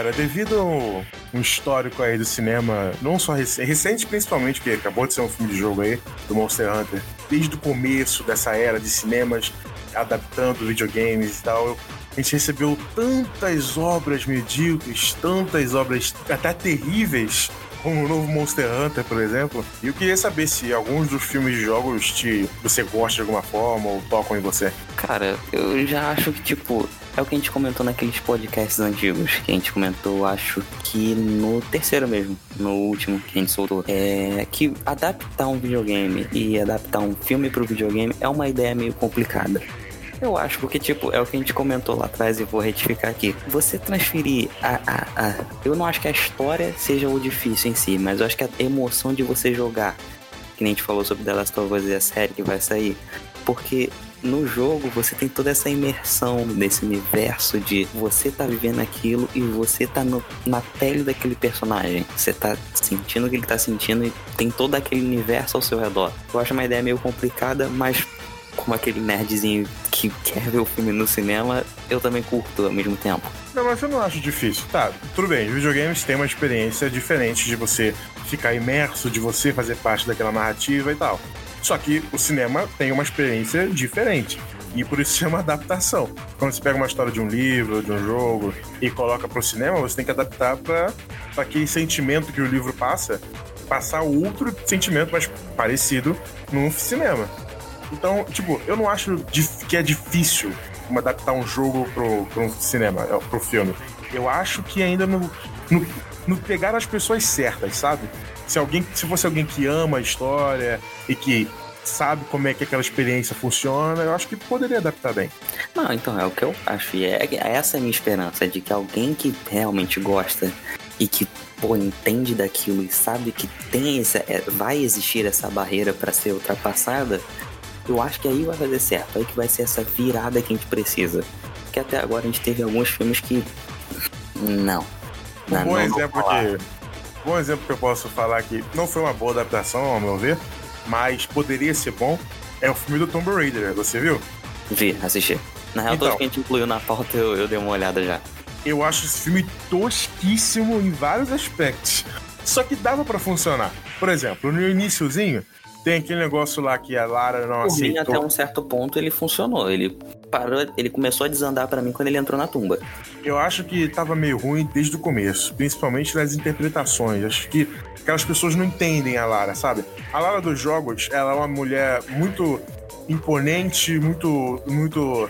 cara, devido a um histórico aí do cinema, não só recente, recente principalmente, porque acabou de ser um filme de jogo aí, do Monster Hunter, desde o começo dessa era de cinemas, adaptando videogames e tal, a gente recebeu tantas obras medíocres, tantas obras até terríveis, como o novo Monster Hunter, por exemplo. E eu queria saber se alguns dos filmes de jogos te, você gosta de alguma forma ou tocam em você. Cara, eu já acho que, tipo, é o que a gente comentou naqueles podcasts antigos, que a gente comentou, acho que no terceiro mesmo, no último que a gente soltou. É que adaptar um videogame e adaptar um filme pro videogame é uma ideia meio complicada. Eu acho, porque, tipo, é o que a gente comentou lá atrás e vou retificar aqui. Você transferir a, a, a. Eu não acho que a história seja o difícil em si, mas eu acho que a emoção de você jogar, que nem a gente falou sobre The Last of Us e a série que vai sair, porque no jogo você tem toda essa imersão nesse universo de você tá vivendo aquilo e você tá no, na pele daquele personagem. Você tá sentindo o que ele tá sentindo e tem todo aquele universo ao seu redor. Eu acho uma ideia meio complicada, mas como aquele nerdzinho que quer ver o filme no cinema, eu também curto ao mesmo tempo. Não, mas eu não acho difícil. Tá, tudo bem, videogames têm uma experiência diferente de você ficar imerso, de você fazer parte daquela narrativa e tal. Só que o cinema tem uma experiência diferente. E por isso chama adaptação. Quando você pega uma história de um livro, de um jogo, e coloca pro cinema, você tem que adaptar para aquele sentimento que o livro passa, passar outro sentimento mais parecido no cinema. Então, tipo, eu não acho que é difícil adaptar um jogo pro, pro cinema, é, pro filme. Eu acho que ainda no, no, no pegar as pessoas certas, sabe? Se alguém, se fosse alguém que ama a história e que sabe como é que aquela experiência funciona, eu acho que poderia adaptar bem. Não, então é o que eu acho. E é, essa é a minha esperança, de que alguém que realmente gosta e que pô, entende daquilo e sabe que tem essa, é, vai existir essa barreira para ser ultrapassada, eu acho que aí vai fazer certo, aí que vai ser essa virada que a gente precisa. Porque até agora a gente teve alguns filmes que. Não. Um não, bom não exemplo que. Bom exemplo que eu posso falar que não foi uma boa adaptação, ao meu ver, mas poderia ser bom, é o filme do Tomb Raider, você viu? Vi, assisti. Na real, Então. todos que a gente incluiu na pauta eu, eu dei uma olhada já. Eu acho esse filme tosquíssimo em vários aspectos. Só que dava pra funcionar. Por exemplo, no iniciozinho, tem aquele negócio lá que a Lara não Por mim, até aceitou. um certo ponto ele funcionou. Ele parou, ele começou a desandar pra mim quando ele entrou na tumba. Eu acho que tava meio ruim desde o começo, principalmente nas interpretações. Acho que aquelas pessoas não entendem a Lara, sabe? A Lara dos jogos, ela é uma mulher muito imponente, muito muito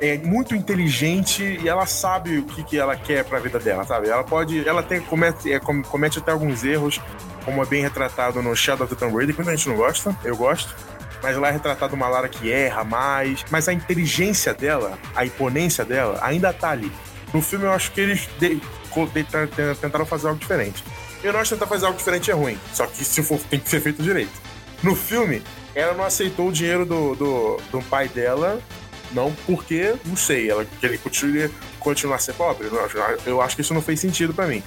é muito inteligente e ela sabe o que, que ela quer pra vida dela, sabe? Ela pode, ela tem comete, é, com- comete até alguns erros, como é bem retratado no Shadow of the Tomb Raider, que muita gente não gosta, eu gosto. Mas lá é retratado uma Lara que erra mais, mas a inteligência dela, a imponência dela, ainda tá ali. No filme eu acho que eles de- de- t- tentaram fazer algo diferente. Eu não acho tentar fazer algo diferente é ruim, só que se for, tem que ser feito direito. No filme, ela não aceitou o dinheiro do, do, do pai dela, não porque, não sei, ela que ele continue continuar a ser pobre. Eu acho- que isso não fez sentido pra mim.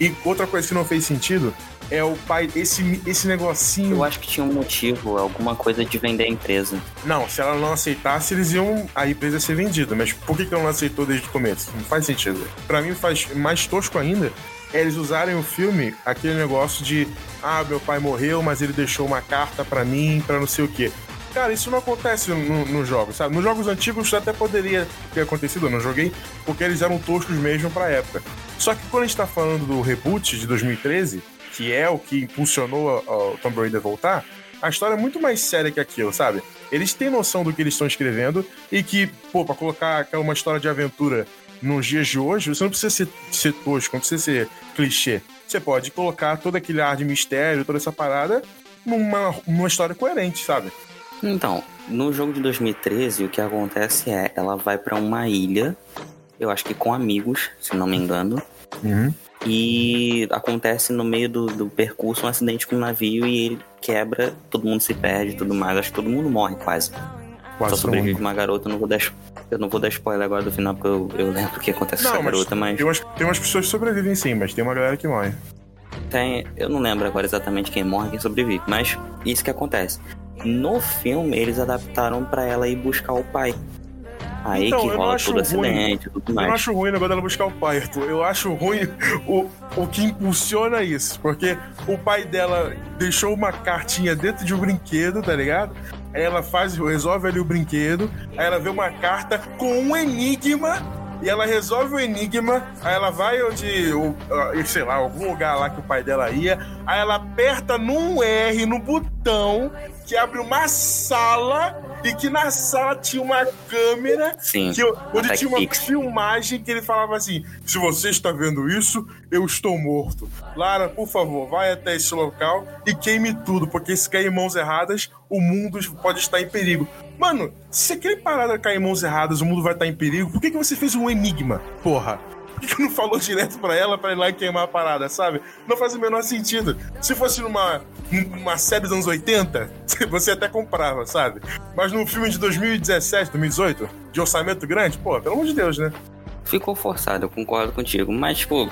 E outra coisa que não fez sentido é o pai, esse, esse negocinho. Eu acho que tinha um motivo, alguma coisa de vender a empresa. Não, se ela não aceitasse, eles iam a empresa ia ser vendida. Mas por que, que ela não aceitou desde o começo? Não faz sentido. Pra mim faz mais tosco ainda é eles usarem o filme aquele negócio de ah, meu pai morreu, mas ele deixou uma carta pra mim, pra não sei o quê. Cara, isso não acontece no- nos jogos, sabe? Nos jogos antigos isso até poderia ter acontecido, eu não joguei, porque eles eram toscos mesmo pra época. Só que quando a gente tá falando do reboot de 2013, que é o que impulsionou o Tomb Raider voltar, a história é muito mais séria que aquilo, sabe? Eles têm noção do que eles estão escrevendo e que, pô, pra colocar aquela- uma história de aventura nos dias de hoje, você não precisa ser, ser tosco, não precisa ser clichê. Você pode colocar todo aquele ar de mistério, toda essa parada, numa, numa história coerente, sabe? Então, no jogo de 2013, o que acontece é, ela vai pra uma ilha, eu acho que com amigos, se não me engano, e acontece no meio do, do percurso um acidente com um navio e ele quebra, todo mundo se perde e tudo mais. Acho que todo mundo morre quase. Quase Só sobrevive uma garota, não vou dar. Eu não vou dar spoiler agora do final, porque eu, eu lembro o que acontece com Não, essa mas garota, mas tem umas, tem umas pessoas que sobrevivem sim, mas tem uma galera que morre. tem. Eu não lembro agora exatamente quem morre e quem sobrevive, mas isso que acontece. No filme, eles adaptaram pra ela ir buscar o pai. Aí Então, que rola acho todo ruim. acidente tudo Eu não mais. acho ruim o negócio dela buscar o pai, Arthur. Eu acho ruim o, o que impulsiona isso. Porque o pai dela deixou uma cartinha dentro de um brinquedo, tá ligado? Aí ela faz, resolve ali o brinquedo. Aí ela vê uma carta com um enigma. E ela resolve o enigma. Aí ela vai onde, o, ah, sei lá, algum lugar lá que o pai dela ia. Aí ela aperta num R, no botão, que abre uma sala. E que na sala tinha uma câmera Sim. que onde tinha uma Pix. filmagem que ele falava assim: se você está vendo isso, eu estou morto. Lara, por favor, vai até esse local e queime tudo, porque se cair em mãos erradas, o mundo pode estar em perigo. Mano, se aquele parada cair em mãos erradas, o mundo vai estar em perigo, por que, que você fez um enigma? Porra. Por que que não falou direto pra ela pra ir lá e queimar a parada, sabe? Não faz o menor sentido. Se fosse numa, numa série dos anos 80, você até comprava, sabe? Mas num filme de 2017, 2018, de orçamento grande, pô, pelo amor de Deus, né? Ficou forçado, eu concordo contigo. Mas, tipo,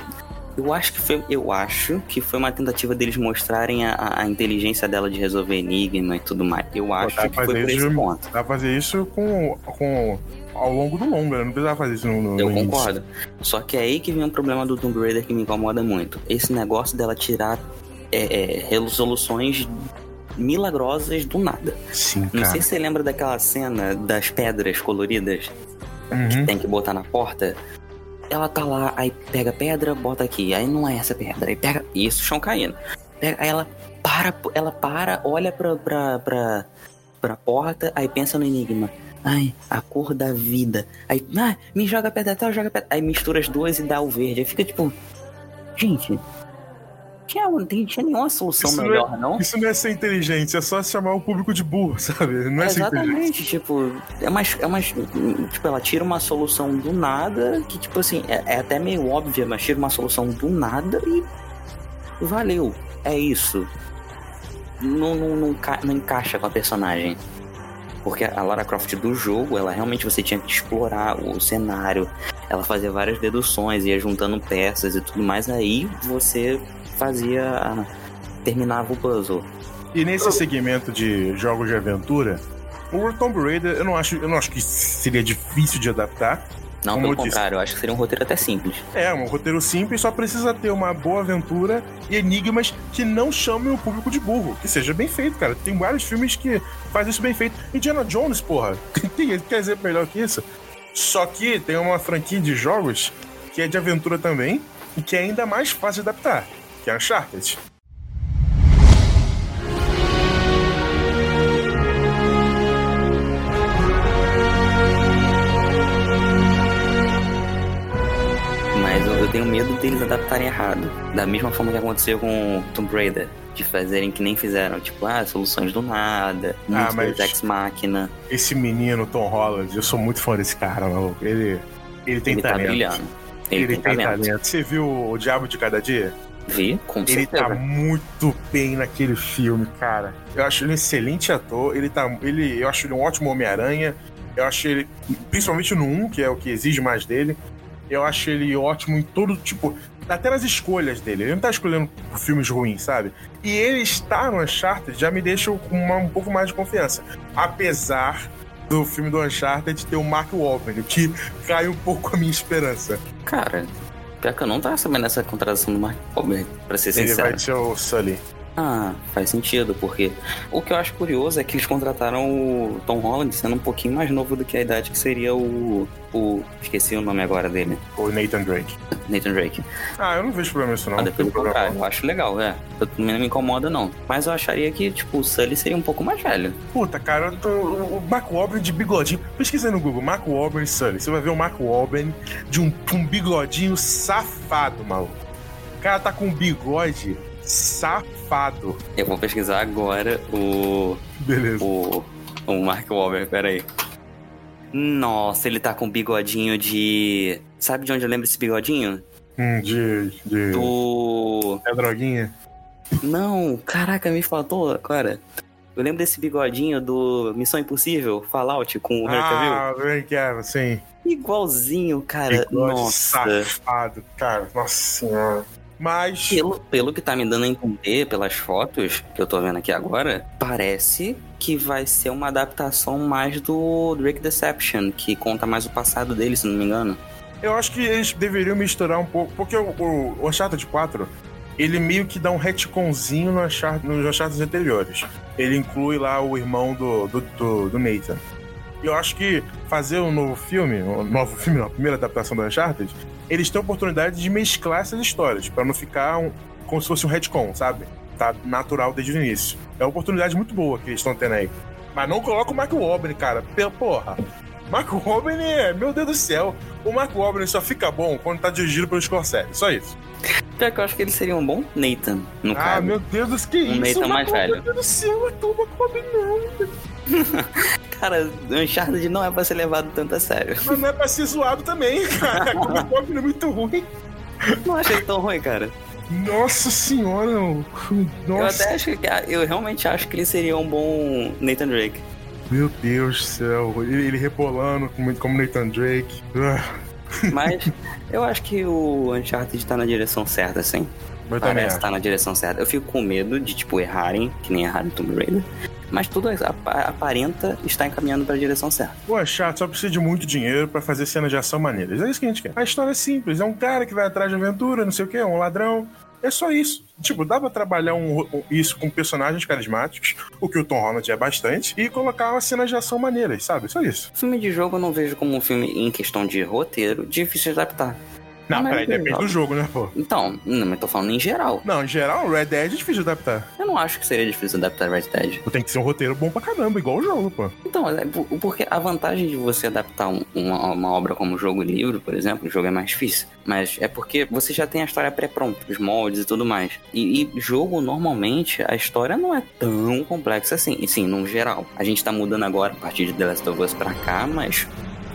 eu acho que foi. Eu acho que foi uma tentativa deles mostrarem a- a, inteligência dela de resolver enigma e tudo mais. Eu acho dá que foi por esse ponto. Dá pra fazer isso com, com ao longo do longo, né? Não precisava fazer isso no, no Eu início. concordo. Só que é aí que vem um problema do Tomb Raider que me incomoda muito. Esse negócio dela tirar é, é, resoluções milagrosas do nada. Sim, Não cara. sei se você lembra daquela cena das pedras coloridas Uhum. tem que botar na porta. Ela tá lá, aí pega pedra, bota aqui. Aí não é essa pedra. Aí pega. Isso, chão caindo. Pega, aí ela para, ela para, olha pra, pra, pra, pra porta, aí pensa no enigma. Ai, a cor da vida. Aí, ah, me joga pedra tal, joga pedra. Aí mistura as duas e dá o verde. Aí fica tipo. Gente. Tinha, não tem- tinha nenhuma solução Isso não é- melhor, não? Isso não é ser inteligente, é só chamar o público de burro, sabe? Não é ser inteligente. Exatamente, tipo, é mais, é mais. Tipo, ela tira uma solução do nada, que, tipo assim, é, é até meio óbvia, mas tira uma solução do nada e. Valeu. É isso. Não, não, não, não encaixa com a personagem. Porque a Lara Croft do jogo, ela realmente você tinha que explorar o cenário, ela fazia várias deduções, ia juntando peças e tudo mais, aí você fazia. terminava o puzzle. E nesse segmento de jogos de aventura, o Tomb Raider, eu não acho, eu não acho que seria difícil de adaptar. Não, Como pelo eu contrário, eu acho que seria um roteiro até simples. É, um roteiro simples, só precisa ter uma boa aventura e enigmas que não chamem o público de burro. Que seja bem feito, cara. Tem vários filmes que fazem isso bem feito. Indiana Jones, porra. Tem, quer dizer melhor que isso? Só que tem uma franquia de jogos que é de aventura também e que é ainda mais fácil de adaptar, que é Uncharted. Mas eu, eu tenho medo deles adaptarem errado. Da mesma forma que aconteceu com Tomb Raider. De fazerem que nem fizeram. Tipo, ah, soluções do nada. Muitos mas- Ex Machina. Esse menino, Tom Holland, eu sou muito fã desse cara, maluco. Ele, ele tem Ele tá talento. brilhando. Ele, Ele, tem, talento. Você viu o Diabo de Cada Dia? Vi, com Ele tá certeza. muito bem naquele filme, cara. Eu acho ele um excelente ator. Ele tá. Ele, eu acho ele um ótimo Homem-Aranha. Eu acho ele. Principalmente no 1, que é o que exige mais dele. Eu acho ele ótimo em todo tipo. Até nas escolhas dele. Ele não tá escolhendo filmes ruins, sabe? E ele estar no Uncharted já me deixa com uma- um pouco mais de confiança. Apesar do filme do Uncharted ter o Mark Wahlberg, que cai um pouco a minha esperança. Cara, pior que eu não tava sabendo dessa contratação do Mark Wahlberg, pra ser Ele sincero. vai ser o Sully. Ah, faz sentido, porque o que eu acho curioso é que eles contrataram o Tom Holland sendo um pouquinho mais novo do que a idade que seria o. o esqueci o nome agora dele. O Nathan Drake. Nathan Drake. Ah, eu não vejo problema nisso, não. Não pelo contrário, eu acho legal, é. Eu, não me incomoda, não. Mas eu acharia que, tipo, o Sully seria um pouco mais velho. Puta, cara, tô- o Mark Wahlberg de bigodinho. Pesquisa no Google, Mark Wahlberg e Sully. Você vai ver o Mark Wahlberg de um, um bigodinho safado, maluco. O cara tá com um bigode safado. Eu vou pesquisar agora o. Beleza. o. o Mark Wahlberg, peraí. Nossa, ele tá com um bigodinho de. Sabe de onde eu lembro esse bigodinho? Hum, de. de... Do. É droguinha? Não, caraca, me faltou agora. Eu lembro desse bigodinho do Missão Impossível, Fallout, com o Henry Cavill. Ah, que era, sim. Igualzinho, cara. Bigode Nossa. Safado, cara. Nossa senhora. Mas. Pelo, pelo que tá me dando a entender pelas fotos que eu tô vendo aqui agora, parece que vai ser uma adaptação mais do Drake Deception, que conta mais o passado dele, se não me engano. Eu acho que eles deveriam misturar um pouco, porque o, o, o Uncharted 4, ele meio que dá um retconzinho no Uncharted, nos Uncharted anteriores. Ele inclui lá o irmão do, do, do, do Nathan. E eu acho que fazer um novo filme, um novo filme, não, a primeira adaptação do Uncharted, eles têm a oportunidade de mesclar essas histórias, pra não ficar um, como se fosse um retcon, sabe? Tá natural desde o início. É uma oportunidade muito boa que eles estão tendo aí. Mas não coloca o Mark Wahlberg, cara. Porra. Mark Wahlberg é... Meu Deus do céu. O Mark Wahlberg só fica bom quando tá dirigido pelo Scorsese. Só isso. Pior que eu acho que ele seria um bom Nathan, no Ah, caso. meu Deus. Que Um isso? Nathan mais velho. Meu Deus do céu. Então o Mark Wahlberg não. Cara, Uncharted não é pra ser levado tanto a sério. Mas não é pra ser zoado também, cara. O Mark Wahlberg é muito ruim. Não achei tão ruim, cara. Nossa senhora. Eu Nossa. até acho que. Eu realmente acho que ele seria um bom Nathan Drake. Meu Deus do céu. Ele, ele rebolando como, como Nathan Drake. Ah, Mas eu acho que o Uncharted tá na direção certa, assim. eu Parece estar na direção certa. Eu fico com medo de, tipo, errarem, que nem erraram Tomb Raider. Mas tudo apa- aparenta estar encaminhando pra direção certa. Pô, é chato, só precisa de muito dinheiro pra fazer cenas de ação maneiras. É isso que a gente quer. A história é simples. É um cara que vai atrás de aventura, não sei o que, um ladrão. É só isso. Tipo, dá pra trabalhar um- um- isso com personagens carismáticos, o que o Tom Holland é bastante, e colocar umas cenas de ação maneiras, sabe? Só isso. Filme de jogo eu não vejo como um filme em questão de roteiro difícil de adaptar. Não, Mas peraí, depende do jogo, né, pô? Então, não, mas tô falando em geral. Não, em geral, Red Dead é difícil de adaptar. Eu não acho que seria difícil adaptar Red Dead. Tem que ser um roteiro bom pra caramba, igual o jogo, pô. Então, é por- porque a vantagem de você adaptar um- uma, uma obra como jogo livre, por exemplo, o jogo é mais difícil. Mas é porque você já tem a história pré-pronta, os moldes e tudo mais. E, e jogo, normalmente, a história não é tão complexa assim. E sim, no geral. A gente tá mudando agora a partir de The Last of Us pra cá, mas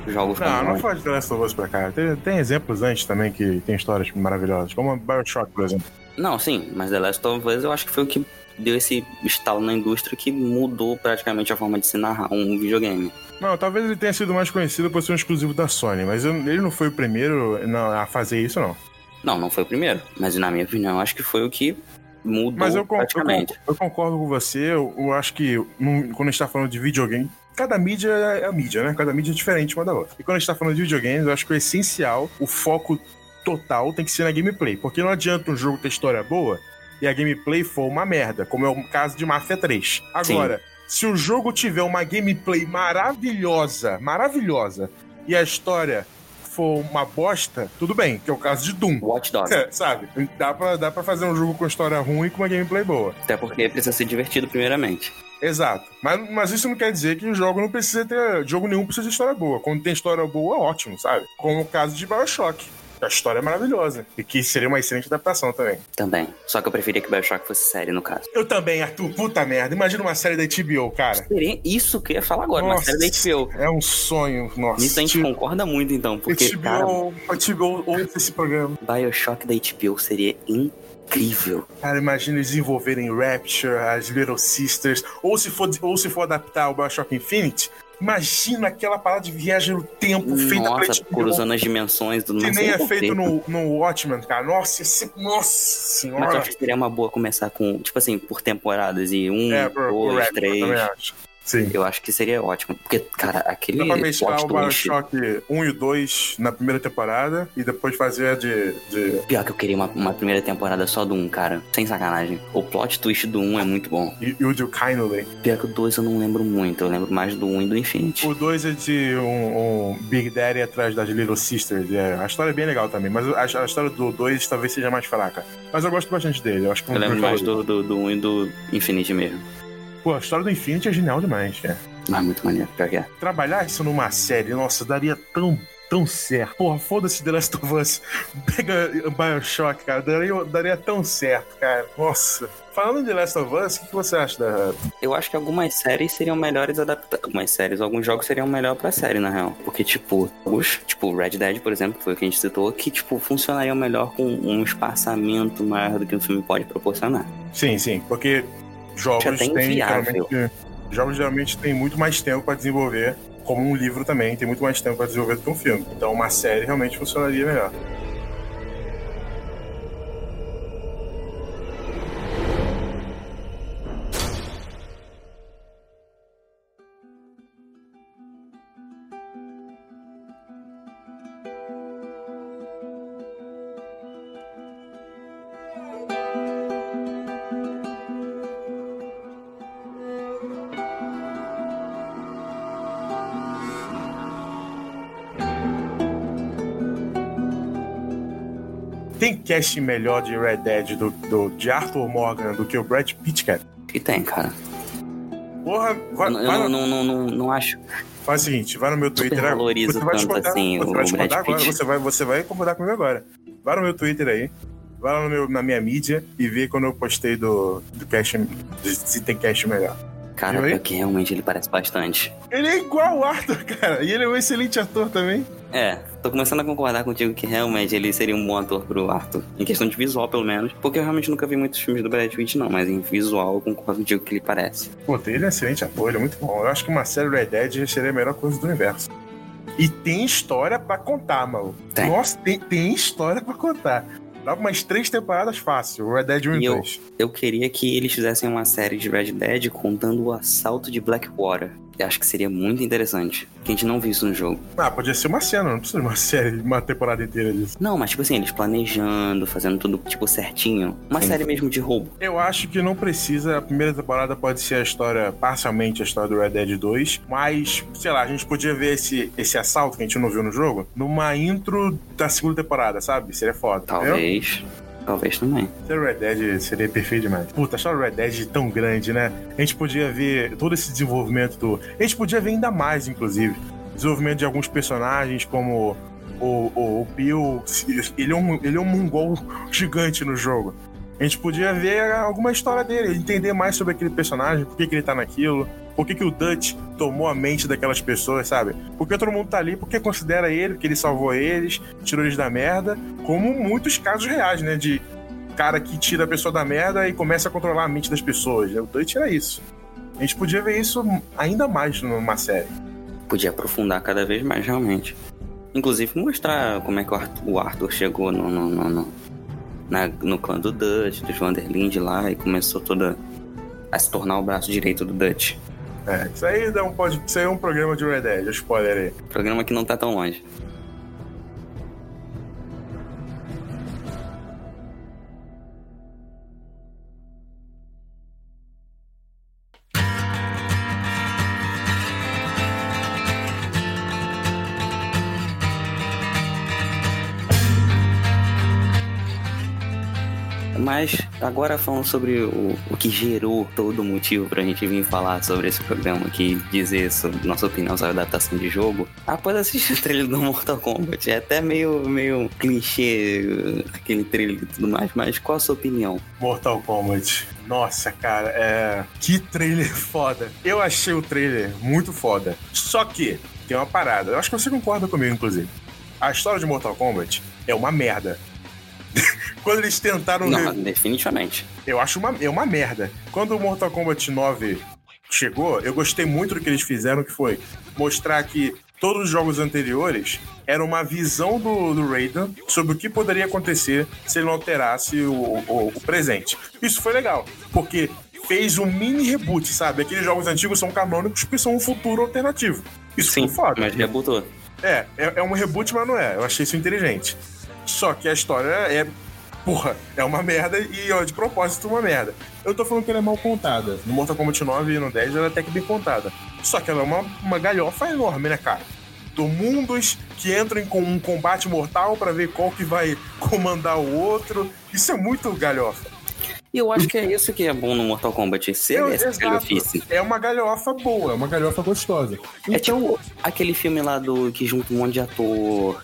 jogos Não, como... não faz The Last of Us pra cá. Tem, tem exemplos antes também que tem histórias maravilhosas, como a Bioshock, por exemplo. Não, sim, mas The Last of Us eu acho que foi o que deu esse estalo na indústria que mudou praticamente a forma de se narrar um videogame. Não, talvez ele tenha sido mais conhecido por ser um exclusivo da Sony, mas eu- ele não foi o primeiro não, a fazer isso, não. Não, não foi o primeiro, mas na minha opinião, acho que foi o que mudou Mas eu, con- eu, praticamente. con- eu concordo com você, eu, eu acho que num- quando a gente tá falando de videogame, cada mídia é a mídia, né? Cada mídia é diferente uma da outra. E quando a gente tá falando de videogames, eu acho que o essencial, o foco total tem que ser na gameplay. Porque não adianta um jogo ter história boa e a gameplay for uma merda, como é o caso de Mafia 3. Agora, se o jogo tiver uma gameplay maravilhosa, maravilhosa, e a história for uma bosta, tudo bem, que é o caso de Doom. Watch Dogs. É, sabe? Dá pra, dá pra fazer um jogo com história ruim e com uma gameplay boa. Até porque precisa ser divertido primeiramente. Exato. Mas, mas isso não quer dizer que o jogo não precisa ter. Jogo nenhum precisa de história boa. Quando tem história boa, ótimo, sabe? Como o caso de Bioshock. A história é maravilhosa. E que seria uma excelente adaptação também. Também. Só que eu preferia que Bioshock fosse série, no caso. Eu também, Arthur. Puta merda. Imagina uma série da HBO, cara. Isso que eu ia falar agora, uma série da HBO. É um sonho, nossa. Nisso a gente Tipo, concorda muito, então. Porque, cara, HBO, HBO ouve esse programa. Bioshock da HBO seria incrível. Cara, imagina eles desenvolverem Rapture, as Little Sisters, ou se for, ou se for adaptar o Bioshock Infinite, imagina aquela parada de viagem no tempo feita pra Nossa, cruzando as dimensões e tudo Que nem é feito no, no Watchmen, cara. Nossa, ser... Nossa Mas eu senhora. acho que seria uma boa começar com, tipo assim, por temporadas. E um, É, por, por dois, Rapture, Sim. Eu acho que seria ótimo. Porque, cara, aquele Dá pra mesclar o. Bioshock 1 e o 2 na primeira temporada e depois fazer a de. de... Pior que eu queria uma, uma primeira temporada só do 1, cara. Sem sacanagem. O plot twist do 1 é muito bom. E, e o de Kindly. Pior que o 2 eu não lembro muito. Eu lembro mais do 1 e do Infinity. O 2 é de um, um Big Daddy atrás das Little Sisters. É, a história é bem legal também, mas a, a história do 2 talvez seja mais fraca. Mas eu gosto bastante dele. Eu acho que é um Eu lembro mais do, do, do 1 e do Infinity mesmo. Pô, a história do Infinity é genial demais, cara. Mas muito maneiro, pior que é. Trabalhar isso numa série, nossa, daria tão, tão certo. Porra, foda-se The Last of Us. Pega Bioshock, cara. Daria, daria tão certo, cara. Nossa. Falando de Last of Us, o que, que você acha da. Eu acho que algumas séries seriam melhores adaptadas. Algumas séries, alguns jogos seriam melhor pra série, na real. Porque, tipo, os, tipo, Red Dead, por exemplo, que foi o que a gente citou, que, tipo, funcionariam melhor com um espaçamento maior do que um filme pode proporcionar. Sim, sim, porque Jogos até têm geralmente, jogos geralmente têm muito mais tempo para desenvolver, como um livro também tem muito mais tempo para desenvolver do que um filme. Então uma série realmente funcionaria melhor. Tem cast melhor de Red Dead do, do- de Arthur Morgan do que o Brad Pitt, cara? Que tem, cara. Porra, vai, Eu, vai não, no- não, não, não, não acho. faz o seguinte, vai no meu Twitter agora. Você vai discordar, assim você vai discordar agora, você vai, você vai concordar comigo agora. Vai no meu Twitter aí, vai lá no meu, na minha mídia e vê quando eu postei do, do cast, se tem cast melhor. Cara, porque realmente ele parece bastante. Ele é igual o Arthur, cara, e ele é um excelente ator também. É, tô começando a concordar contigo que realmente ele seria um bom ator pro Arthur. Em questão de visual, pelo menos. Porque eu realmente nunca vi muitos filmes do Brad Pitt, não. Mas em visual, eu concordo contigo que ele parece. Pô, ele é um excelente ator, ele é muito bom. Eu acho que uma série Red Dead seria a melhor coisa do universo. E tem história pra contar, maluco. Tem. Nossa, tem, tem história pra contar. Dá umas três temporadas fácil, o Red Dead 1 E e eu- 2. Eu queria que eles fizessem uma série de Red Dead contando o assalto de Blackwater. Eu acho que seria muito interessante. Que a gente não viu isso no jogo. Ah, podia ser uma cena, não precisa de uma série, uma temporada inteira disso. Não, mas tipo assim, eles planejando, fazendo tudo tipo certinho. Uma Sim. série mesmo de roubo. Eu acho que não precisa. A primeira temporada pode ser a história, parcialmente a história do Red Dead 2, mas, sei lá, a gente podia ver esse, esse assalto que a gente não viu no jogo numa intro da segunda temporada, sabe? Seria foda. entendeu? Talvez. Também. Ser Red Dead seria perfeito demais. Puta, achar o Red Dead tão grande, né? A gente podia ver todo esse desenvolvimento do. A gente podia ver ainda mais, inclusive. Desenvolvimento de alguns personagens, como o, o, o Bill. Ele é, um, ele é um mongol gigante no jogo. A gente podia ver alguma história dele, entender mais sobre aquele personagem, por que, que ele tá naquilo, por que, que o Dutch tomou a mente daquelas pessoas, sabe? Porque todo mundo tá ali porque considera ele, que ele salvou eles, tirou eles da merda, como muitos casos reais, né? De cara que tira a pessoa da merda e começa a controlar a mente das pessoas. O Dutch era isso. A gente podia ver isso ainda mais numa série. Podia aprofundar cada vez mais, realmente. Inclusive mostrar como é que o Arthur, chegou no, no, no, no, na- no clã do Dutch, do Vanderlinde lá, e começou toda a se tornar o braço direito do Dutch. É, isso aí dá um, pode, aí é um programa de Red Dead, spoiler aí. Programa que não tá tão longe. Mas agora falando sobre o, o que gerou todo o motivo pra gente vir falar sobre esse programa aqui, dizer sobre nossa opinião sobre a adaptação de jogo. Após assistir o trailer do Mortal Kombat, é até meio, meio clichê aquele trailer e tudo mais, mas qual a sua opinião? Mortal Kombat. Nossa, cara, é. Que trailer foda. Eu achei o trailer muito foda. Só que tem uma parada. Eu acho que você concorda comigo, inclusive. A história de Mortal Kombat é uma merda. Quando eles tentaram. Não, definitivamente. Eu acho uma, é uma merda. Quando o Mortal Kombat 9 chegou, eu gostei muito do que eles fizeram, que foi mostrar que todos os jogos anteriores eram uma visão do, do Raiden sobre o que poderia acontecer se ele não alterasse o, o- o presente. Isso foi legal, porque fez um mini reboot, sabe? Aqueles jogos antigos são canônicos porque são um futuro alternativo. Isso Sim, foi foda. mas rebutou. É, é, é um reboot, mas não é. Eu achei isso inteligente. Só que a história é. Porra, é uma merda e ó, de propósito uma merda. Eu tô falando que ela é mal contada. No Mortal Kombat 9 e no 10 ela é até que bem contada. Só que ela é uma, uma galhofa enorme, né, cara? Do mundos que entram em com- um combate mortal pra ver qual que vai comandar o outro. Isso é muito galhofa. E eu acho que é isso que é bom no Mortal Kombat, ser Eu- essa galhofice. É uma galhofa boa, é uma galhofa gostosa. É tipo aquele filme lá do que junta um monte de ator.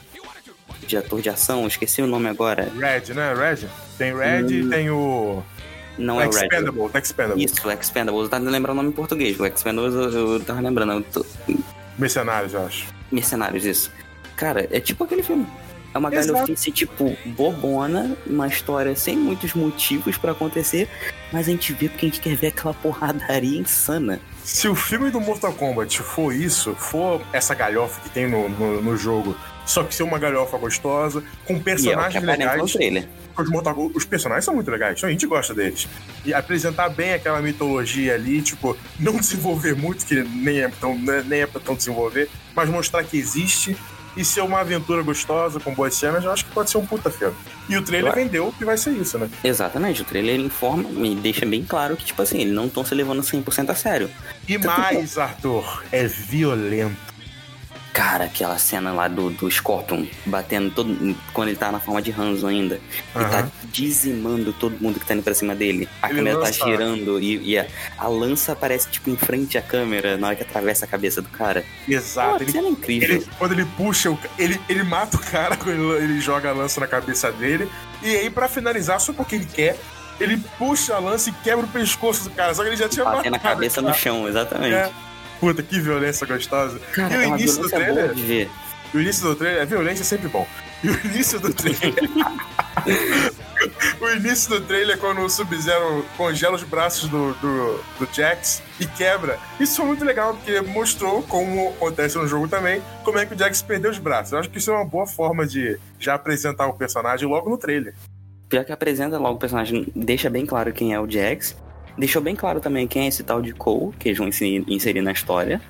De ator de ação, esqueci o nome agora. Red, né? Red? Tem Red e Hum. tem o. Não é o Red. Expendable. Isso, Expendables. Eu tava lembrando o nome em português. O Expendables eu, eu tava lembrando. Eu tô- Mercenários, eu acho. Mercenários, isso. Cara, é tipo aquele filme. É uma Exato. galhofice, tipo, bobona, uma história sem muitos motivos pra acontecer, mas a gente vê porque a gente quer ver aquela porradaria insana. Se o filme do Mortal Kombat for isso, for essa galhofa que tem no, no, no jogo, só que ser uma galhofa gostosa, com que personagens legais. Os, Mortal os personagens são muito legais, então a gente gosta deles. E apresentar bem aquela mitologia ali, tipo, não desenvolver muito, que nem é, tão, nem é pra tão desenvolver, mas mostrar que existe e ser uma aventura gostosa, com boas cenas, eu acho que pode ser um puta filme. E o trailer Claro. vendeu que vai ser isso, né? Exatamente, o trailer informa e deixa bem claro que, tipo assim, eles não estão se levando 100% a sério. E mais, Arthur, é violento. Cara, aquela cena lá do, do Scorpion batendo todo. Quando ele tá na forma de Hanzo ainda. E tá Aham. dizimando todo mundo que tá indo pra cima dele. A Ele câmera tá girando e, e a, a lança aparece, tipo, em frente à câmera na hora que atravessa a cabeça do cara. Exato. Pô, Ele cena incrível. Ele- quando ele puxa, o ele, ele mata o cara quando ele, ele joga a lança na cabeça dele. E aí, pra finalizar, só porque ele quer, ele puxa a lança e quebra o pescoço do cara. Só que ele já tinha Batendo a matado cabeça o no chão, exatamente. É. Puta, que violência gostosa. Cara, e o é início do trailer. O início do trailer, a violência é sempre bom. E o início do trailer. o início do trailer é quando o Sub-Zero congela os braços do, do, do Jax e quebra. Isso foi muito legal, porque mostrou, como acontece no jogo também, como é que o Jax perdeu os braços. Eu acho que isso é uma boa forma de já apresentar o personagem logo no trailer. Pior que apresenta logo o personagem, deixa bem claro quem é o Jax. Deixou bem claro também quem é esse tal de Cole, que eles vão inserir, inserir na história.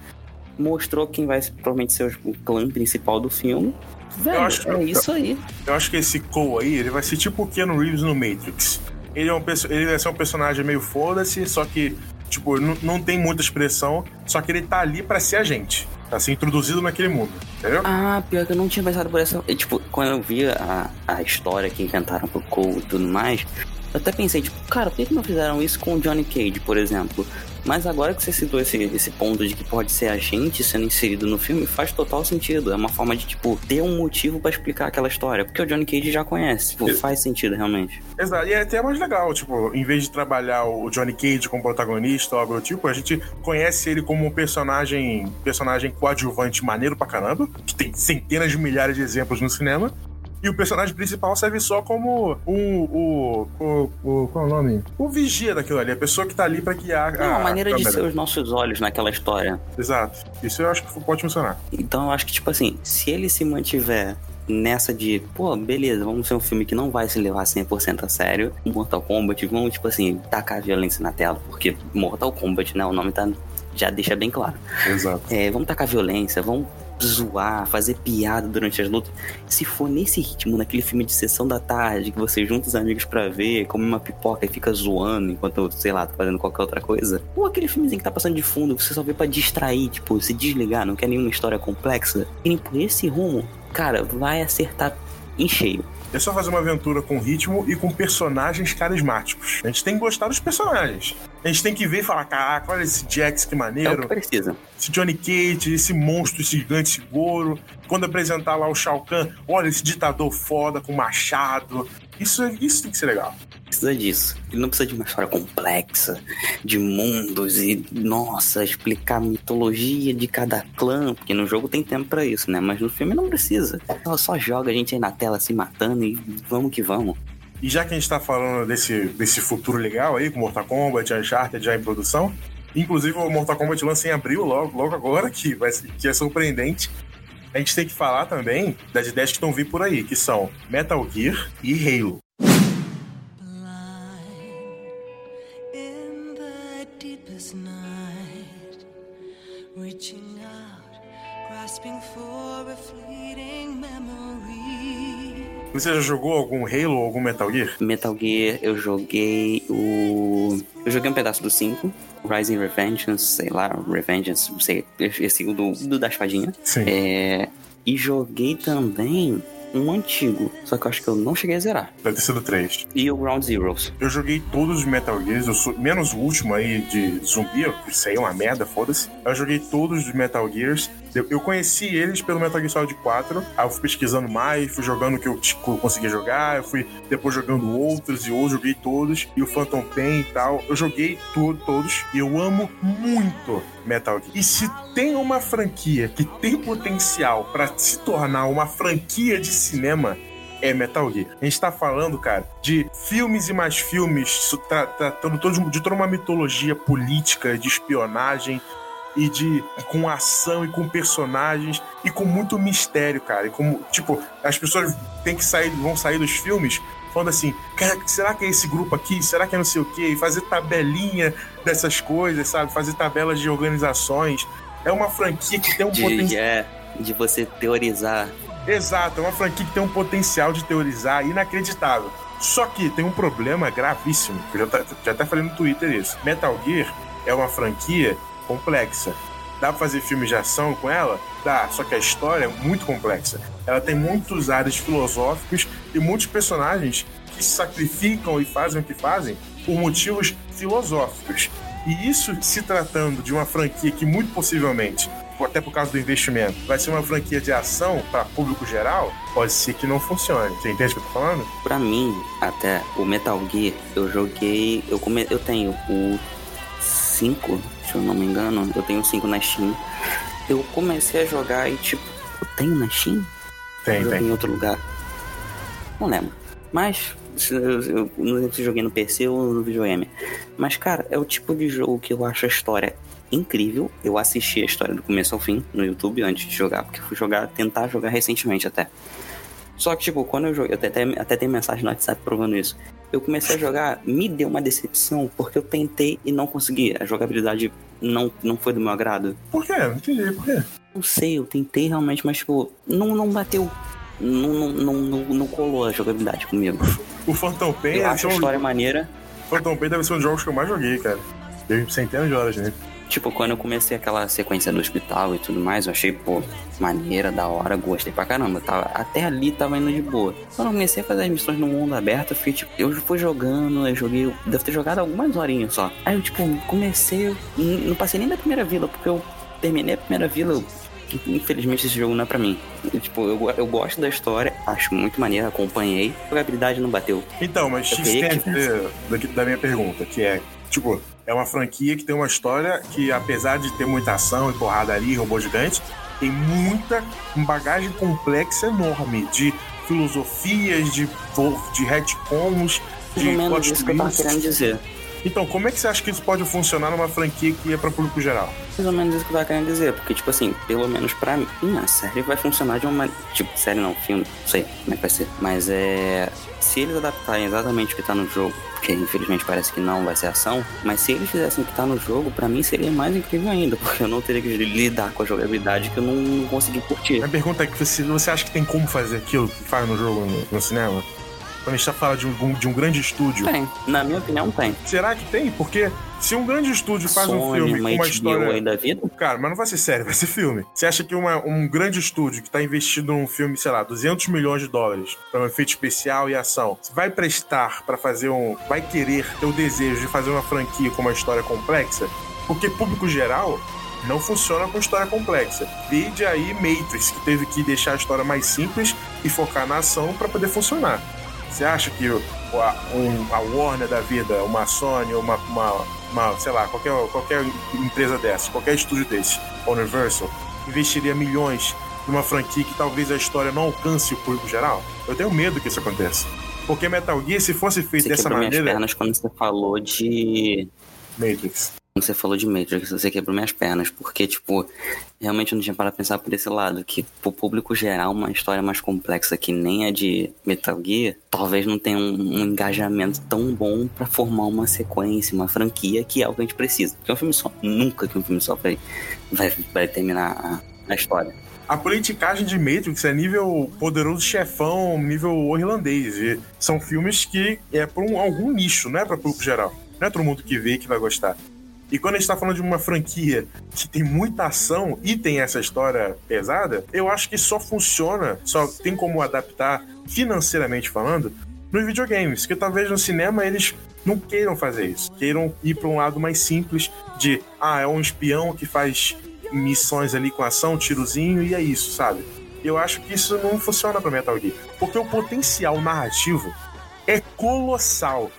Mostrou quem vai provavelmente ser o clã principal do filme. Velho, acho- é isso aí. Eu acho que esse Cole aí, ele vai ser tipo o Keanu Reeves no Matrix. Ele, é um, ele vai ser um personagem meio foda-se, só que, tipo, não, não tem muita expressão, só que ele tá ali pra ser a gente. Tá ser introduzido naquele mundo, entendeu? Ah, pior que eu não tinha pensado por essa. e, Tipo, quando eu vi a, a história que inventaram pro Cole e tudo mais, eu até pensei, tipo, cara, por que, que não fizeram isso com o Johnny Cage, por exemplo? Mas agora que você citou esse, esse ponto de que pode ser a gente sendo inserido no filme, faz total sentido. É uma forma de, tipo, ter um motivo pra explicar aquela história. Porque o Johnny Cage já conhece. Tipo, faz sentido, realmente. Exato. E é até mais legal, tipo, em vez de trabalhar o Johnny Cage como protagonista ou algo do tipo, a gente conhece ele como um personagem, personagem coadjuvante maneiro pra caramba, que tem centenas de milhares de exemplos no cinema. E o personagem principal serve só como o. o, o, o qual é o nome? O vigia daquilo ali, a pessoa que tá ali pra guiar É uma a maneira de ser os nossos olhos naquela história. Exato. Isso eu acho que pode funcionar. Então eu acho que, tipo assim, se ele se mantiver nessa de, pô, beleza, vamos ser um filme que não vai se levar 100% a sério, Mortal Kombat, vamos, tipo assim, tacar violência na tela, porque Mortal Kombat, né, o nome tá, já deixa bem claro. Exato. É, vamos tacar violência, vamos zoar, fazer piada durante as lutas. Se for nesse ritmo, naquele filme de sessão da tarde, que você junta os amigos pra ver, come uma pipoca e fica zoando enquanto, sei lá, tá fazendo qualquer outra coisa. Ou aquele filmezinho que tá passando de fundo, que você só vê pra distrair, tipo, se desligar, não quer nenhuma história complexa. E por esse rumo, cara, vai acertar em cheio. É só fazer uma aventura com ritmo e com personagens carismáticos. A gente tem que gostar dos personagens. A gente tem que ver e falar: caraca, olha esse Jax que É o maneiro. que precisa. esse Johnny Cage, esse monstro, esse gigante, esse Goro. Quando apresentar lá o Shao Kahn, olha esse ditador foda com machado. Isso, isso tem que ser legal. Precisa disso. Ele não precisa de uma história complexa, de mundos e, nossa, explicar a mitologia de cada clã, porque no jogo tem tempo pra isso, né? Mas no filme não precisa. Ela só joga a gente aí na tela se matando e vamos que vamos. E já que a gente tá falando desse, desse futuro legal aí, com Mortal Kombat, Uncharted já em produção, inclusive o Mortal Kombat lança em abril, logo, logo agora, que, vai, que é surpreendente. A gente tem que falar também das ideias que estão vindo por aí, que são Metal Gear e Halo. Reaching out, grasping for a fleeting memory. Você já jogou algum Halo ou algum Metal Gear? Metal Gear, eu joguei o. Eu joguei um pedaço do 5, Rising Revengeance, sei lá, Revengeance, sei, esse do, do da espadinha. Sim. É, e joguei também um antigo, só que eu acho que eu não cheguei a zerar. Deve ter sido 3. E o Ground Zeroes. Eu joguei todos os Metal Gears, eu sou- menos o último aí de zumbi, eu- isso aí é uma merda, foda-se. Eu joguei todos os Metal Gears, Eu, conheci eles pelo Metal Gear Solid 4, aí eu fui pesquisando mais, fui jogando o que eu tipo, conseguia jogar, eu fui depois jogando outros e outros, joguei todos, e o Phantom Pain e tal. Eu joguei tudo, todos, e eu amo muito Metal Gear. E se tem uma franquia que tem potencial pra se tornar uma franquia de cinema, é Metal Gear. A gente tá falando, cara, de filmes e mais filmes, tratando de toda uma mitologia política, de espionagem e de com ação e com personagens e com muito mistério, cara. E como, tipo, as pessoas têm que sair, vão sair dos filmes falando assim, cara, será que é esse grupo aqui? Será que é não sei o quê? E fazer tabelinha dessas coisas, sabe? Fazer tabelas de organizações. É uma franquia que tem um potencial. é, de você teorizar. Exato, é uma franquia que tem um potencial de teorizar inacreditável. Só que tem um problema gravíssimo, que eu já, tá- já até falei no Twitter isso. Metal Gear é uma franquia complexa. Dá pra fazer filmes de ação com ela? Dá, só que a história é muito complexa. Ela tem muitos áreas filosóficos e muitos personagens que se sacrificam e fazem o que fazem por motivos filosóficos. E isso se tratando de uma franquia que muito possivelmente, até por causa do investimento, vai ser uma franquia de ação para público geral, pode ser que não funcione. Você entende o que eu tô falando? Pra mim, até o Metal Gear, eu joguei. Eu, come, eu tenho o 5, se eu não me engano, eu tenho o 5 na Steam. Eu comecei a jogar e tipo, eu tenho na Steam? Tem, tem. em outro lugar. Não lembro. Mas eu, eu não lembro se joguei no PC ou no videogame. Mas, cara, é o tipo de jogo que eu acho a história incrível. Eu assisti a história do começo ao fim no YouTube antes de jogar, porque fui jogar, tentar jogar recentemente até. Só que, tipo, quando eu joguei, eu até, até, até tem mensagem no WhatsApp provando isso. Eu comecei a jogar, me deu uma decepção, porque eu tentei e não consegui. A jogabilidade não, não foi do meu agrado. Por quê? Não entendi, por quê? Não sei, eu tentei realmente, mas tipo, não, não bateu. Não, não, não, não, não colou a jogabilidade comigo. O Phantom Pain, Eu deve acho a um- história maneira. Phantom Pain deve ser um dos jogos que eu mais joguei, cara. Teve centenas de horas nele. Tipo, quando eu comecei aquela sequência do hospital e tudo mais, eu achei, pô, maneira, da hora, gostei pra caramba. Tava, até ali tava indo de boa. Quando eu comecei a fazer as missões no mundo aberto, eu fui, tipo, eu fui jogando, eu joguei, eu devo ter jogado algumas horinhas só. Aí eu, tipo, comecei, não passei nem da primeira vila, porque eu terminei a primeira vila, eu, infelizmente esse jogo não é pra mim. Eu, tipo, eu, eu gosto da história, acho muito maneiro, acompanhei. A jogabilidade não bateu. Então, mas queria tem que da minha pergunta, que é, tipo, é uma franquia que tem uma história que, apesar de ter muita ação e porradaria e robô gigante, tem muita bagagem complexa enorme de filosofias, de, de retcons, de menos isso que eu tava querendo dizer. Então, como é que você acha que isso pode funcionar numa franquia que é para público geral? Mais ou menos isso que eu tava querendo dizer, porque, tipo assim, pelo menos pra mim, a série vai funcionar de uma maneira. Tipo, série não, filme, não sei como é que vai ser. Mas é. Se eles adaptarem exatamente o que tá no jogo, porque infelizmente parece que não vai ser ação, mas se eles fizessem o que tá no jogo, pra mim seria mais incrível ainda, porque eu não teria que lidar com a jogabilidade que eu não, não consegui curtir. Minha pergunta é que você, você acha que tem como fazer aquilo que faz no jogo no, no cinema? Quando a gente tá falando de um, de um grande estúdio. Tem, na minha opinião, tem. Será que tem? Porque se um grande estúdio faz um Sony, filme com uma história. aí da vida, Cara, mas não vai ser série, vai ser filme. Você acha que uma- um grande estúdio que tá investindo num filme, sei lá, 200 milhões de dólares para um efeito especial e ação, vai prestar pra fazer um. Vai querer ter o desejo de fazer uma franquia com uma história complexa? Porque público geral não funciona com história complexa. Vide aí Matrix, que teve que deixar a história mais simples e focar na ação pra poder funcionar. Você acha que a, um- a Warner da vida, uma Sony, uma, uma, uma, sei lá, qualquer, qualquer empresa dessa, qualquer estúdio desse, Universal, investiria milhões numa franquia que talvez a história não alcance o público geral? Eu tenho medo que isso aconteça. Porque Metal Gear, se fosse feito você dessa quebrou minhas maneira. pernas quando você falou de Matrix. Quando você falou de Matrix, você quebrou minhas pernas, porque, tipo, realmente eu não tinha pra pensar por esse lado, que pro público geral, uma história mais complexa que nem a de Metal Gear, talvez não tenha um, um engajamento tão bom pra formar uma sequência, uma franquia, que é o que a gente precisa. Porque um filme só, nunca que um filme só vai, vai, vai terminar a, a história. A politicagem de Matrix é nível poderoso chefão, nível irlandês. E são filmes que é por um- algum nicho, não é pra público geral. Não é todo mundo que vê que vai gostar. E quando a gente tá falando de uma franquia que tem muita ação e tem essa história pesada, eu acho que só funciona, só tem como adaptar financeiramente falando nos videogames, que talvez no cinema eles não queiram fazer isso, queiram ir para um lado mais simples de ah, é um espião que faz missões ali com ação, tirozinho e é isso, sabe? Eu acho que isso não funciona pra Metal Gear. Porque o potencial narrativo é colossal.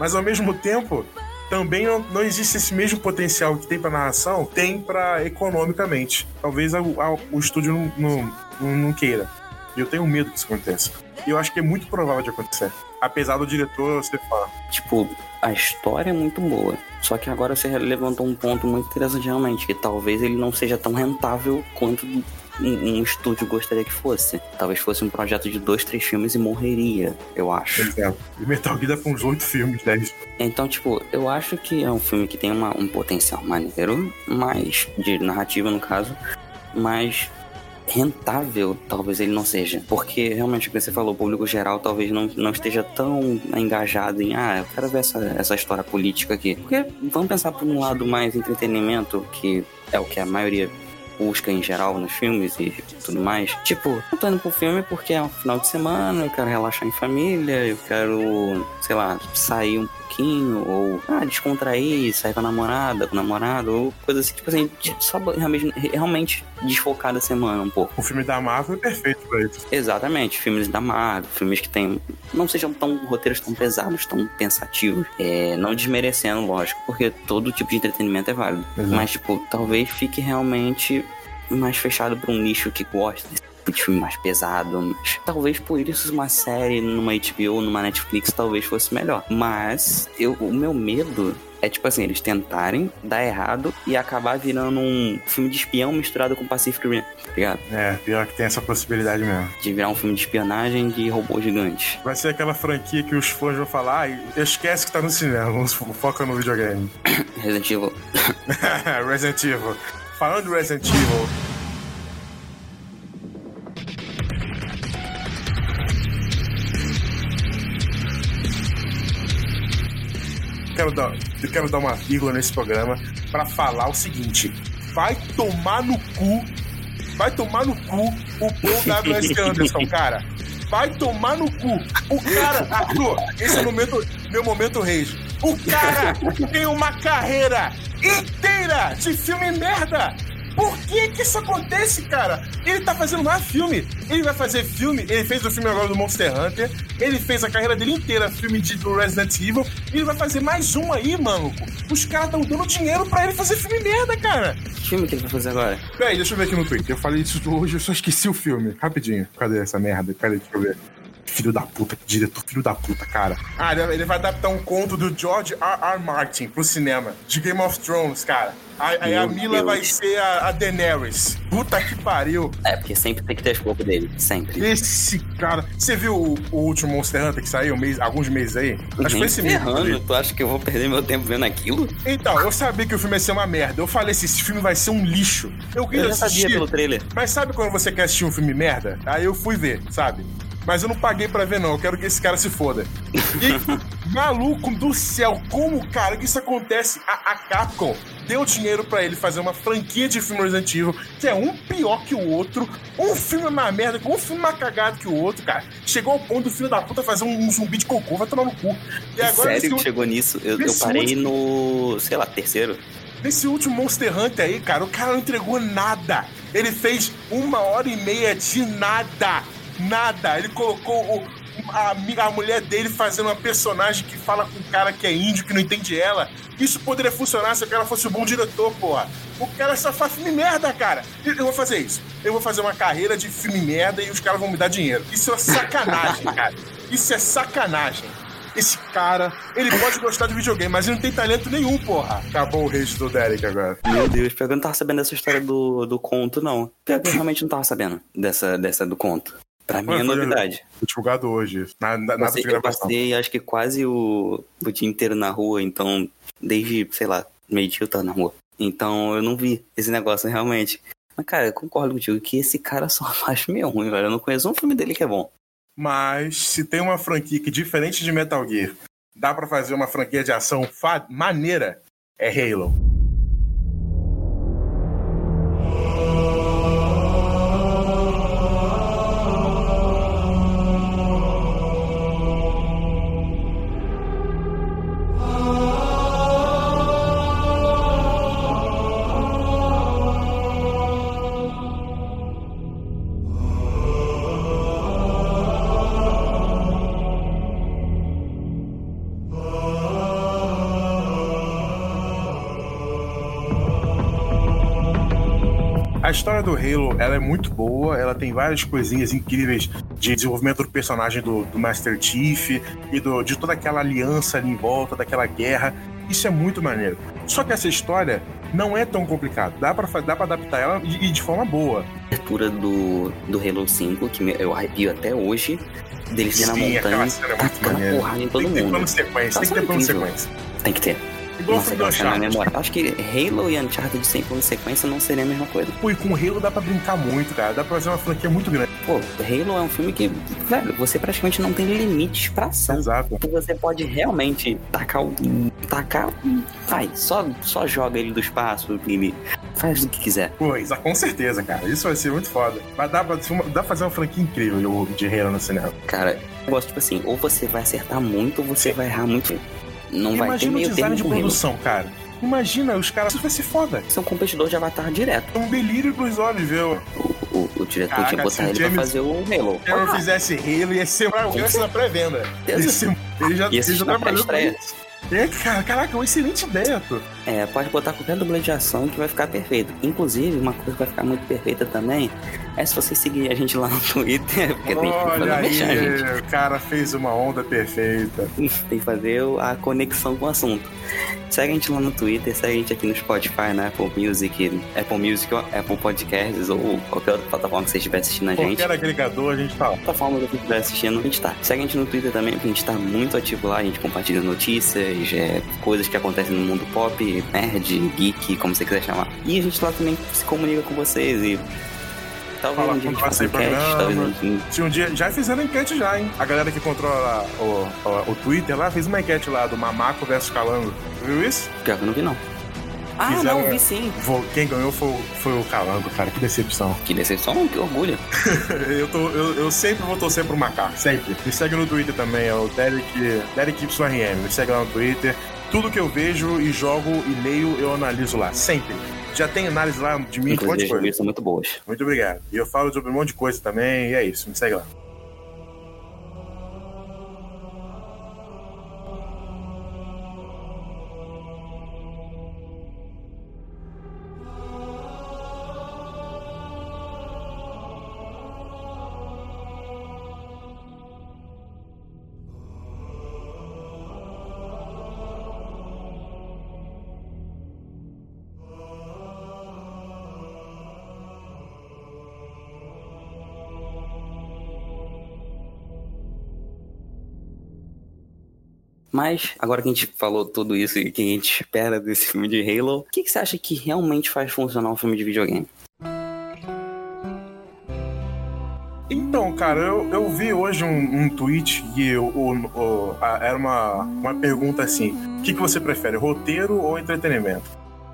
Mas ao mesmo tempo, também não, não existe esse mesmo potencial que tem pra narração, tem pra economicamente. Talvez a- a- o estúdio não, não, não- não queira. E eu tenho medo que isso aconteça. E eu acho que é muito provável de acontecer. Apesar do diretor ser fã. Tipo, a história é muito boa. Só que agora você levantou um ponto muito interessante realmente, que talvez ele não seja tão rentável quanto um, um estúdio gostaria que fosse. Talvez fosse um projeto de dois, três filmes e morreria, eu acho. Por exemplo. E Metal Gear dá pra uns oito filmes, 10. Então, tipo, eu acho que é um filme que tem uma- um potencial maneiro, mas de narrativa no caso, mas rentável talvez ele não seja. Porque realmente o que você falou, o público geral talvez não, não esteja tão engajado em ah, eu quero ver essa, essa história política aqui. Porque vamos pensar por um lado mais entretenimento, que é o que a maioria busca em geral nos filmes e tudo mais. Tipo, eu tô indo pro filme porque é um final de semana, eu quero relaxar em família, eu quero, sei lá, sair um pouquinho, ou ah, descontrair, sair com a namorada, com o namorado, ou coisa assim, tipo assim, só realmente, realmente desfocar da semana um pouco. O filme da Marvel é perfeito pra isso. Exatamente, filmes da Marvel, filmes que tem, não sejam tão roteiros tão pesados, tão pensativos, é, não desmerecendo, lógico, porque todo tipo de entretenimento é válido. Exato. Mas, tipo, talvez fique realmente mais fechado pra um nicho que gosta desse tipo de filme mais pesado. Mas, talvez por isso uma série numa HBO, numa Netflix, talvez fosse melhor. Mas eu, o meu medo é tipo assim, eles tentarem dar errado e acabar virando um filme de espião misturado com Pacific Rim, tá ligado? É, pior que tem essa possibilidade mesmo. De virar um filme de espionagem de robôs gigantes. Vai ser aquela franquia que os fãs vão falar, "Ai, esquece que tá no cinema, vamos fo- foca no videogame. Resident Evil. Resident Evil. Falando de Resident Evil. Quero dar, eu quero dar uma vírgula nesse programa pra falar o seguinte: vai tomar no cu, vai tomar no cu o Paul W.S. Anderson, cara. Vai tomar no cu. O cara, Arthur, esse é o momento, meu momento rage. O cara tem uma carreira inteira de filme merda. Por que que isso acontece, cara? Ele tá fazendo mais filme. Ele vai fazer filme. Ele fez o filme agora do Monster Hunter. Ele fez a carreira dele inteira, filme de, do Resident Evil. E ele vai fazer mais um aí, maluco. Os caras estão dando dinheiro pra ele fazer filme merda, cara. Que filme que ele vai fazer agora? Peraí, deixa eu ver aqui no Twitter. Eu falei isso hoje, eu só esqueci o filme. Rapidinho. Cadê essa merda? Peraí, deixa eu ver. Filho da puta, que diretor, filho da puta, cara. Ah, ele- ele vai adaptar um conto do George R. R. Martin pro cinema, de Game of Thrones, cara. Aí a, Mila Deus. vai ser a, a Daenerys. Puta que pariu. É, porque sempre tem que ter pouco dele. Sempre. Esse cara. Você viu o, o último Monster Hunter que saiu mês- alguns meses aí? Acho que foi esse mês. tu acha que eu vou perder meu tempo vendo aquilo? Então, eu sabia que o filme ia ser uma merda. Eu falei assim: esse filme vai ser um lixo. Eu queria Eu já sabia assistir. pelo trailer. Mas sabe quando você quer assistir um filme merda? Aí eu fui ver, sabe? Mas eu não paguei pra ver, não. Eu quero que esse cara se foda. E, maluco do céu, como, cara, que isso acontece? A, a Capcom deu dinheiro pra ele fazer uma franquia de filme Resident Evil, que é um pior que o outro. Um filme é mais merda, um filme mais cagado que o outro, cara. Chegou ao ponto do filho da puta fazer um, um zumbi de cocô, vai tomar no cu. E agora, Sério que chegou nisso? Eu, eu parei no, sei lá, terceiro. Nesse último Monster Hunter aí, cara, o cara não entregou nada. Ele fez uma hora e meia de nada. Nada. Ele colocou o- a, a mulher dele fazendo uma personagem que fala com um cara que é índio, que não entende ela. Isso poderia funcionar se o cara fosse um bom diretor, porra. O cara só faz filme merda, cara. Eu eu vou fazer isso. Eu vou fazer uma carreira de filme merda e os caras vão me dar dinheiro. Isso é sacanagem, cara. Isso é sacanagem. Esse cara, ele pode gostar de videogame, mas ele não tem talento nenhum, porra. Acabou o rage do Derek agora. Meu Deus, pior que eu não tava sabendo dessa história do, do conto, não. Pior que eu realmente não tava sabendo dessa, dessa do conto. Pra mim é novidade. Foi divulgado hoje. Na, na, Passei- de eu passei, acho que quase o, o dia inteiro na rua, então, desde, sei lá, meio-dia eu tava na rua. Então eu não vi esse negócio realmente. Mas, cara, eu concordo contigo que esse cara só faz filme ruim, velho. Eu não conheço um filme dele que é bom. Mas se tem uma franquia que, diferente de Metal Gear, dá pra fazer uma franquia de ação maneira, é Halo. História do Halo, ela é muito boa, ela tem várias coisinhas incríveis de desenvolvimento do personagem do, do Master Chief e do- de toda aquela aliança ali em volta, daquela guerra. Isso é muito maneiro. Só que essa história não é tão complicada. Dá pra, dá pra adaptar ela e, e de forma boa. abertura do, do Halo 5, que eu arrepio até hoje, dele ser na montanha, aquela cena é muito tacando maneira. porrada em todo Tem que ter mundo. plano sequência, tem que ter plano incrível. sequência. Tem que ter. Igual Nossa, aquela cena memorável. Acho que Halo e Uncharted sem plano sequência não seria a mesma coisa. Pô, e com Halo dá pra brincar muito, cara. Dá pra fazer uma franquia muito grande. Pô, Halo é um filme que, velho, você praticamente não tem limites pra ação. Exato. Você pode realmente tacar o. tacar. Vai, só, só joga ele do espaço e faz o que quiser. Pô, isso- com certeza, cara. Isso vai ser muito foda. Mas dá pra, dá pra fazer uma franquia incrível de Halo no cinema. Cara, eu gosto, tipo assim, ou você vai acertar muito ou você vai errar muito. Não vai ter Imagina o meio design de Halo. produção, cara. Imagina, os caras. Isso vai ser foda. Você é um competidor de avatar direto. É um delírio pros olhos, viu? O, o, o diretor Caraca, tinha que botar ele James- pra fazer o Halo. Se eu Ah, fizesse Halo, ia ser ser na pré-venda. Ele já, ele já trabalhou com isso. É, cara, caraca, uma excelente ideia, pô. É, pode botar qualquer dublê de ação que vai ficar perfeito. Inclusive, uma coisa que vai ficar muito perfeita também é se você seguir a gente lá no Twitter, porque tem que Olha aí, gente. o cara fez uma onda perfeita. Tem que fazer a conexão com o assunto. Segue a gente lá no Twitter, segue a gente aqui no Spotify, na Apple Music, Apple Music, Apple Podcasts ou qualquer outra plataforma que você estiver assistindo a gente. Qualquer agregador, a gente tá plataforma que você estiver assistindo, a gente tá. Segue a gente no Twitter também, porque a gente tá muito ativo lá, a gente compartilha notícias, é, coisas que acontecem no mundo pop, nerd, geek, como você quiser chamar. E a gente lá também se comunica com vocês e. Talvez Fala um dia a enquete, programa. talvez. Se um dia. Já fizeram enquete já, hein? A galera que controla o, o, o Twitter lá fez uma enquete lá do Mamaco versus Calango. Viu isso? Pior que eu não vi, não. Ah, Fizeram- não, vi sim. Quem ganhou foi, o- foi o Calango, cara. Que decepção. Que decepção, que orgulho. eu, tô, eu, eu sempre vou torcer pro macaco, sempre. Me segue no Twitter também, é o Derek, Derek YRM. Me segue lá no Twitter. Tudo que eu vejo e jogo e leio, eu analiso lá, sempre. Já tem análise lá de mim, um monte Inclusive, de coisa. são muito boas. Muito obrigado. E eu falo sobre um monte de coisa também, e é isso. Me segue lá. Mas, agora que a gente falou tudo isso e que a gente espera desse filme de Halo, o que, que você acha que realmente faz funcionar um filme de videogame? Então, cara, eu, eu vi hoje um, um tweet que o, o- o- a- era uma, uma pergunta assim: o que, que você prefere, roteiro ou entretenimento?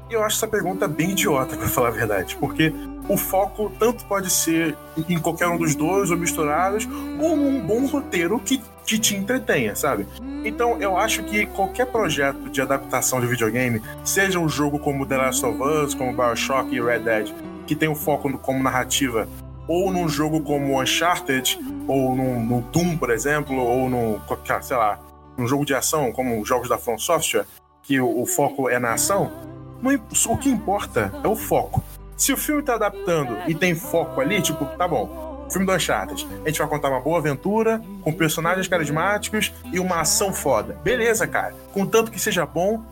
E eu acho essa pergunta bem idiota, pra falar a verdade, porque o foco tanto pode ser em qualquer um dos dois ou misturados, ou um bom roteiro que, que te entretenha, sabe? Então eu acho que qualquer projeto de adaptação de videogame, seja um jogo como The Last of Us, como Bioshock e Red Dead, que tem o foco no- como narrativa ou num jogo como Uncharted, ou num, no Doom, por exemplo, ou num, sei lá, num jogo de ação, como os jogos da From Software, que o, o foco é na ação, não o que importa é o foco. Se o filme tá adaptando e tem foco ali, tipo, tá bom, filme do Uncharted, a gente vai contar uma boa aventura, com personagens carismáticos e uma ação foda. Beleza, cara. Contanto que seja bom,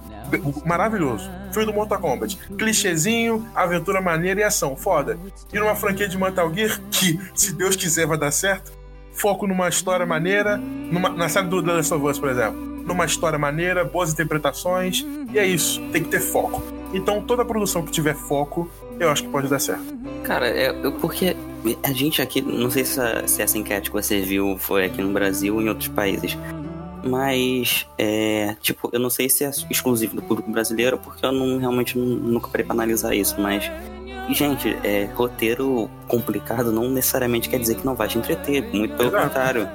maravilhoso. Filme do Mortal Kombat. Clichêzinho, aventura maneira e ação. Foda. E numa franquia de Metal Gear, que, se Deus quiser, vai dar certo. Foco numa história maneira. Numa, na série do The Last of Us, por exemplo. Numa história maneira, boas interpretações. E é isso. Tem que ter foco. Então, toda produção que tiver foco, eu acho que pode dar certo. Cara, é porque a gente aqui, não sei se, essa- se essa enquete que você viu foi aqui no Brasil ou em outros países, mas, é, tipo, eu não sei se é exclusivo do público brasileiro, porque eu não, realmente nu- nunca parei pra analisar isso, mas, gente, é, roteiro complicado não necessariamente quer dizer que não vai te entreter, muito pelo Exato. contrário.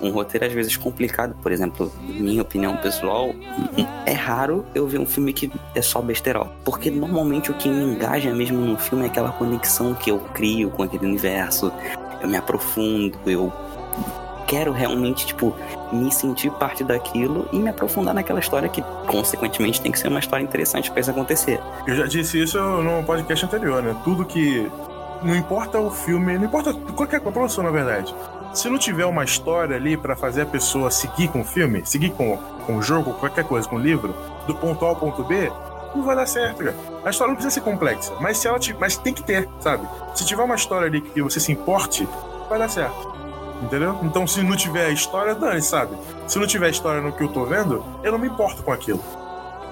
Um roteiro às vezes complicado, por exemplo, minha opinião pessoal, é raro eu ver um filme que é só besterol. Porque normalmente o que me engaja mesmo no filme é aquela conexão que eu crio com aquele universo. Eu me aprofundo, eu quero realmente, tipo, me sentir parte daquilo e me aprofundar naquela história que, consequentemente, tem que ser uma história interessante pra isso acontecer. Eu já disse isso no podcast anterior, né? Tudo que. Não importa o filme, não importa qualquer produção, na verdade. Se não tiver uma história ali pra fazer a pessoa seguir com o filme, seguir com, com o jogo, qualquer coisa, com o livro, do ponto A ao ponto B, não vai dar certo, cara. A história não precisa ser complexa, mas se ela te, mas tem que ter, sabe? Se tiver uma história ali que você se importe, vai dar certo. Entendeu? Então, se não tiver a história, dane, sabe? Se não tiver história no que eu tô vendo, eu não me importo com aquilo.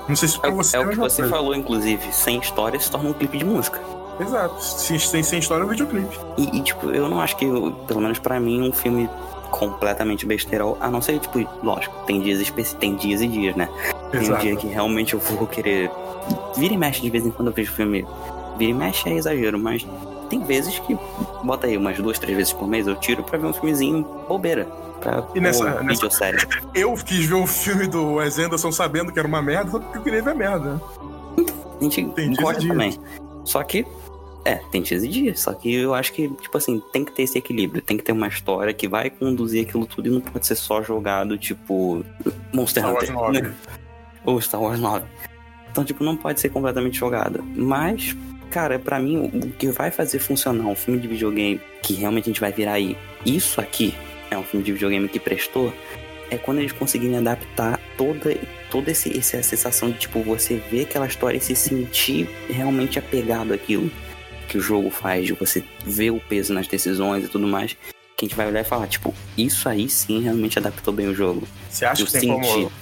Não sei se É, pra o- você é a o que mesma você coisa. falou, inclusive. Sem história se torna um clipe de música. Exato. Se sem, sem história é um videoclipe. E, e, tipo, eu não acho que, pelo menos pra mim, um filme completamente besteirol, a não ser, tipo, lógico, tem dias especi- tem dias e dias, né? Tem um Exato. dia que realmente eu vou querer. Vira e mexe de vez em quando eu vejo filme. Vira e mexe é exagero, mas tem vezes que. Bota aí umas duas, três vezes por mês eu tiro pra ver um filmezinho bobeira. Pra E nessa- nessa- videosérie. Eu quis ver o filme do Wes Anderson sabendo que era uma merda, só porque eu queria ver merda. né? A gente dias gosta também. Só que. É, tem dias e dias. Só que eu acho que, tipo assim, tem que ter esse equilíbrio. Tem que ter uma história que vai conduzir aquilo tudo e não pode ser só jogado, tipo. Monster Star Wars Hunter. 9. né? Ou Star Wars 9. Então, tipo, não pode ser completamente jogada. Mas, cara, pra mim, o o que vai fazer funcionar um filme de videogame que realmente a gente vai virar aí, isso aqui é um filme de videogame que prestou, é quando eles conseguirem adaptar toda, toda esse, essa sensação de, tipo, você ver aquela história e se sentir realmente apegado àquilo que o jogo faz, de você ver o peso nas decisões e tudo mais. Que a gente vai olhar e falar, tipo, isso aí sim realmente adaptou bem o jogo. Você acha Eu que tem senti. como.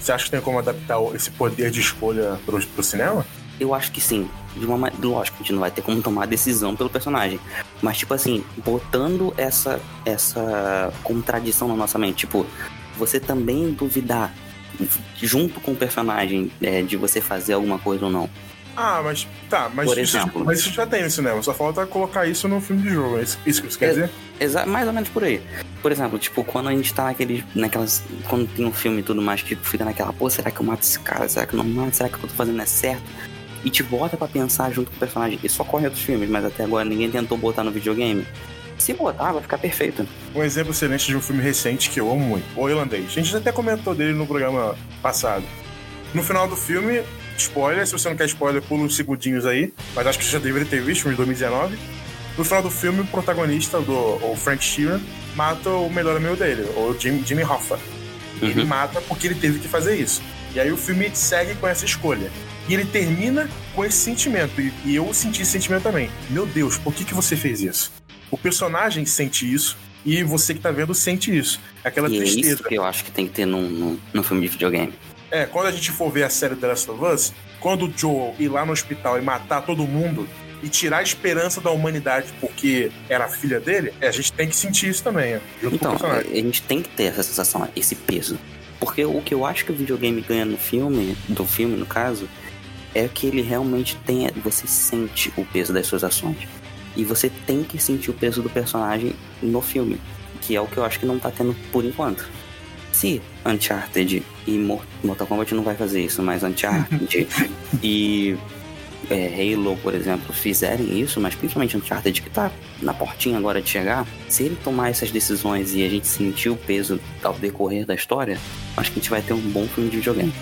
Você acha que tem como adaptar esse poder de escolha pro, pro cinema? Eu acho que sim. De uma ma- Lógico, a gente não vai ter como tomar decisão pelo personagem. Mas, tipo assim, botando essa, essa contradição na nossa mente. Tipo, você também duvidar junto com o personagem é, de você fazer alguma coisa ou não. Ah, mas. Tá, mas, Por isso, exemplo. mas isso já tem no cinema. Só falta colocar isso no filme de jogo. É isso, isso que você quer É. dizer? Exa mais ou menos por aí. Por exemplo, tipo, quando a gente tá naqueles. naquelas. Quando tem um filme e tudo mais, que fica naquela, pô, será que eu mato esse cara? Será que eu não mato? Será que o que eu tô fazendo é certo? E te bota pra pensar junto com o personagem. Isso ocorre em outros filmes, mas até agora ninguém tentou botar no videogame. Se botar, vai ficar perfeito. Um exemplo excelente de um filme recente que eu amo muito, O Irlandês. A gente até comentou dele no programa passado. No final do filme, spoiler, se você não quer spoiler, pula uns segundinhos aí, mas acho que você já deveria ter visto, de 2019. No final do filme, o protagonista, do, o Frank Sheeran, mata o melhor amigo dele, o Jim, Jimmy Hoffa. E Ele Uhum. mata porque ele teve que fazer isso. E aí o filme segue com essa escolha. E ele termina com esse sentimento. E, e eu senti esse sentimento também. Meu Deus, por que, que você fez isso? O personagem sente isso e você que tá vendo sente isso. Aquela e é tristeza. isso que eu acho que tem que ter num, num, num filme de videogame. É, quando a gente for ver a série The Last of Us, quando o Joel ir lá no hospital e matar todo mundo e tirar a esperança da humanidade porque era a filha dele, é, a gente tem que sentir isso também, é, Então, a gente tem que ter essa sensação, esse peso. Porque o que eu acho que o videogame ganha no filme, do filme no caso, é que ele realmente tem. Você sente o peso das suas ações. E você tem que sentir o peso do personagem no filme. Que é o que eu acho que não tá tendo por enquanto. Se Uncharted e Mor- Mortal Kombat não vai fazer isso, mas Uncharted e é, Halo, por exemplo, fizerem isso, mas principalmente Uncharted que tá na portinha agora de chegar, se ele tomar essas decisões e a gente sentir o peso ao decorrer da história, acho que a gente vai ter um bom filme de videogame.